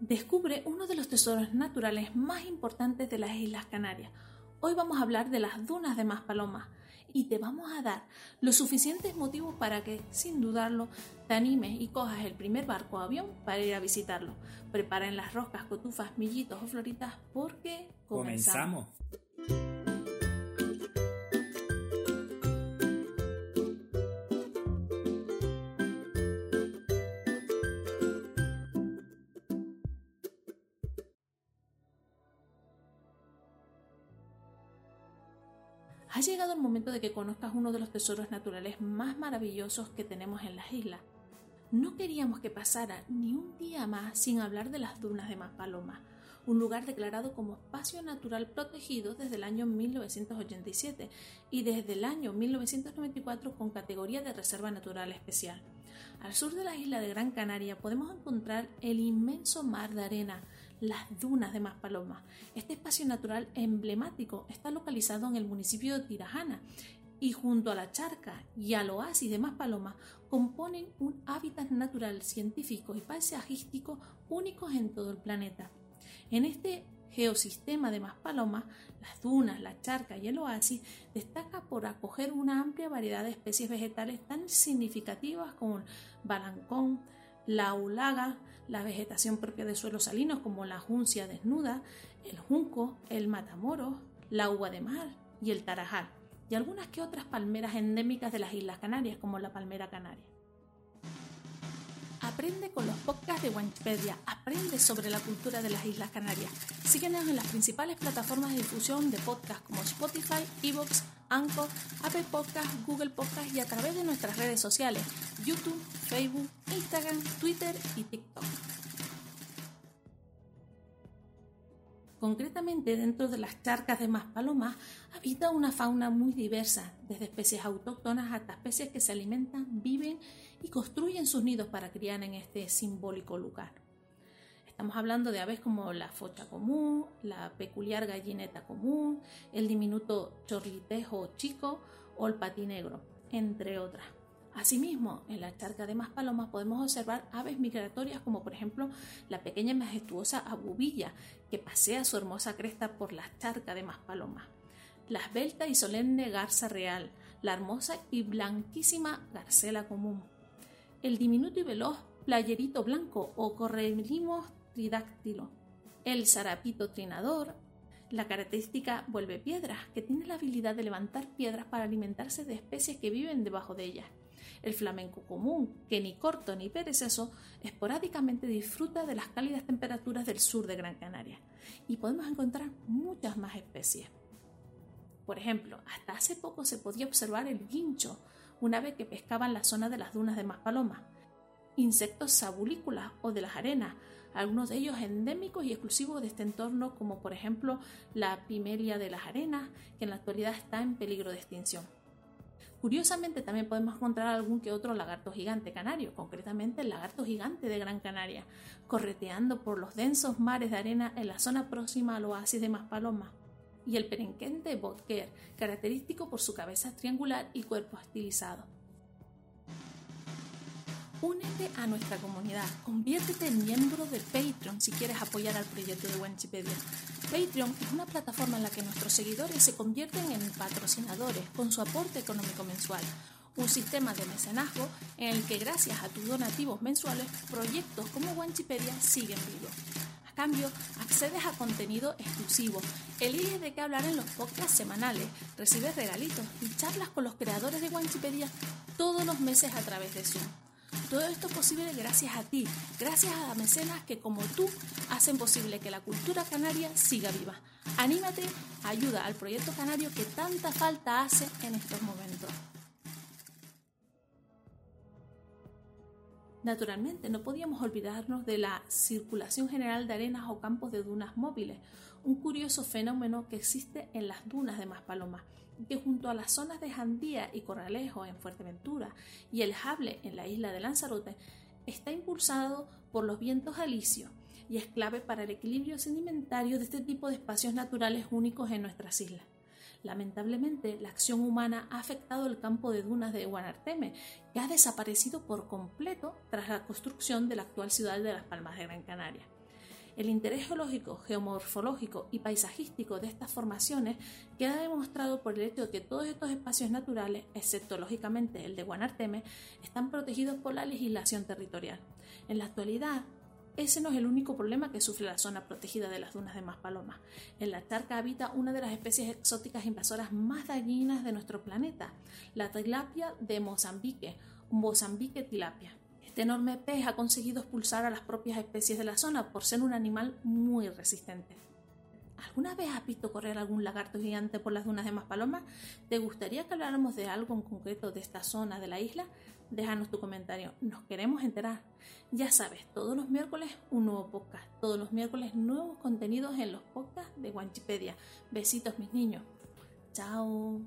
Descubre uno de los tesoros naturales más importantes de las Islas Canarias. Hoy vamos a hablar de las dunas de Maspalomas y te vamos a dar los suficientes motivos para que, sin dudarlo, te animes y cojas el primer barco o avión para ir a visitarlo. Preparen las roscas, cotufas, millitos o floritas porque comenzamos. Ha llegado el momento de que conozcas uno de los tesoros naturales más maravillosos que tenemos en las islas. No queríamos que pasara ni un día más sin hablar de las dunas de Maspaloma, un lugar declarado como espacio natural protegido desde el año 1987 y desde el año 1994 con categoría de Reserva Natural Especial. Al sur de la isla de Gran Canaria podemos encontrar el inmenso mar de arena, las dunas de Maspalomas. Este espacio natural emblemático está localizado en el municipio de Tirajana y junto a la charca y al oasis de Maspalomas componen un hábitat natural científico y paisajístico únicos en todo el planeta. En este geosistema de Maspalomas, las dunas, la charca y el oasis destaca por acoger una amplia variedad de especies vegetales tan significativas como el balancón, la ulaga, la vegetación propia de suelos salinos como la juncia desnuda, el junco, el matamoro, la uva de mar y el tarajal, y algunas que otras palmeras endémicas de las Islas Canarias como la palmera canaria. Aprende con los podcasts de Wikipedia, aprende sobre la cultura de las Islas Canarias. Síguenos en las principales plataformas de difusión de podcasts como Spotify, Evox, Anchor, Apple Podcasts, Google Podcasts y a través de nuestras redes sociales, YouTube, Facebook, Instagram, Twitter y TikTok. Concretamente, dentro de las charcas de Maspalomas habita una fauna muy diversa, desde especies autóctonas hasta especies que se alimentan, viven y construyen sus nidos para criar en este simbólico lugar. Estamos hablando de aves como la focha común, la peculiar gallineta común, el diminuto chorlitejo chico o el patinegro, entre otras. Asimismo, en la charca de Maspalomas podemos observar aves migratorias como por ejemplo la pequeña y majestuosa abubilla que pasea su hermosa cresta por la charca de Maspalomas, la esbelta y solemne garza real, la hermosa y blanquísima garcela común, el diminuto y veloz playerito blanco o correlimos tridáctilo, el zarapito trinador, la característica vuelve piedras, que tiene la habilidad de levantar piedras para alimentarse de especies que viven debajo de ellas el flamenco común, que ni corto ni perezoso, esporádicamente disfruta de las cálidas temperaturas del sur de Gran Canaria. Y podemos encontrar muchas más especies. Por ejemplo, hasta hace poco se podía observar el guincho, un ave que pescaba en la zona de las dunas de Maspalomas. Insectos sabulícolas o de las arenas, algunos de ellos endémicos y exclusivos de este entorno, como por ejemplo la pimelia de las arenas, que en la actualidad está en peligro de extinción. Curiosamente también podemos encontrar algún que otro lagarto gigante canario, concretamente el lagarto gigante de Gran Canaria, correteando por los densos mares de arena en la zona próxima al oasis de Maspalomas, y el perenquente botker, característico por su cabeza triangular y cuerpo estilizado. Únete a nuestra comunidad, conviértete en miembro de Patreon si quieres apoyar al proyecto de Wikipedia. Patreon es una plataforma en la que nuestros seguidores se convierten en patrocinadores con su aporte económico mensual. Un sistema de mecenazgo en el que gracias a tus donativos mensuales proyectos como Wikipedia siguen vivos. A cambio, accedes a contenido exclusivo, eliges de qué hablar en los podcasts semanales, recibes regalitos y charlas con los creadores de Wikipedia todos los meses a través de Zoom. Todo esto es posible gracias a ti, gracias a mecenas que como tú hacen posible que la cultura canaria siga viva. Anímate, ayuda al proyecto canario que tanta falta hace en estos momentos. Naturalmente, no podíamos olvidarnos de la circulación general de arenas o campos de dunas móviles, un curioso fenómeno que existe en las dunas de Maspalomas que junto a las zonas de Jandía y Corralejo en Fuerteventura y el Jable en la isla de Lanzarote, está impulsado por los vientos alisios y es clave para el equilibrio sedimentario de este tipo de espacios naturales únicos en nuestras islas. Lamentablemente, la acción humana ha afectado el campo de dunas de Guanarteme, que ha desaparecido por completo tras la construcción de la actual ciudad de Las Palmas de Gran Canaria. El interés geológico, geomorfológico y paisajístico de estas formaciones queda demostrado por el hecho de que todos estos espacios naturales, excepto lógicamente el de Guanarteme, están protegidos por la legislación territorial. En la actualidad, ese no es el único problema que sufre la zona protegida de las dunas de Maspalomas. En la charca habita una de las especies exóticas invasoras más dañinas de nuestro planeta, la tilapia de Mozambique, Mozambique tilapia. Este enorme pez ha conseguido expulsar a las propias especies de la zona por ser un animal muy resistente. ¿Alguna vez has visto correr algún lagarto gigante por las dunas de Maspalomas? ¿Te gustaría que habláramos de algo en concreto de esta zona de la isla? Déjanos tu comentario, nos queremos enterar. Ya sabes, todos los miércoles un nuevo podcast, todos los miércoles nuevos contenidos en los podcasts de Wanchipedia. Besitos mis niños. Chao.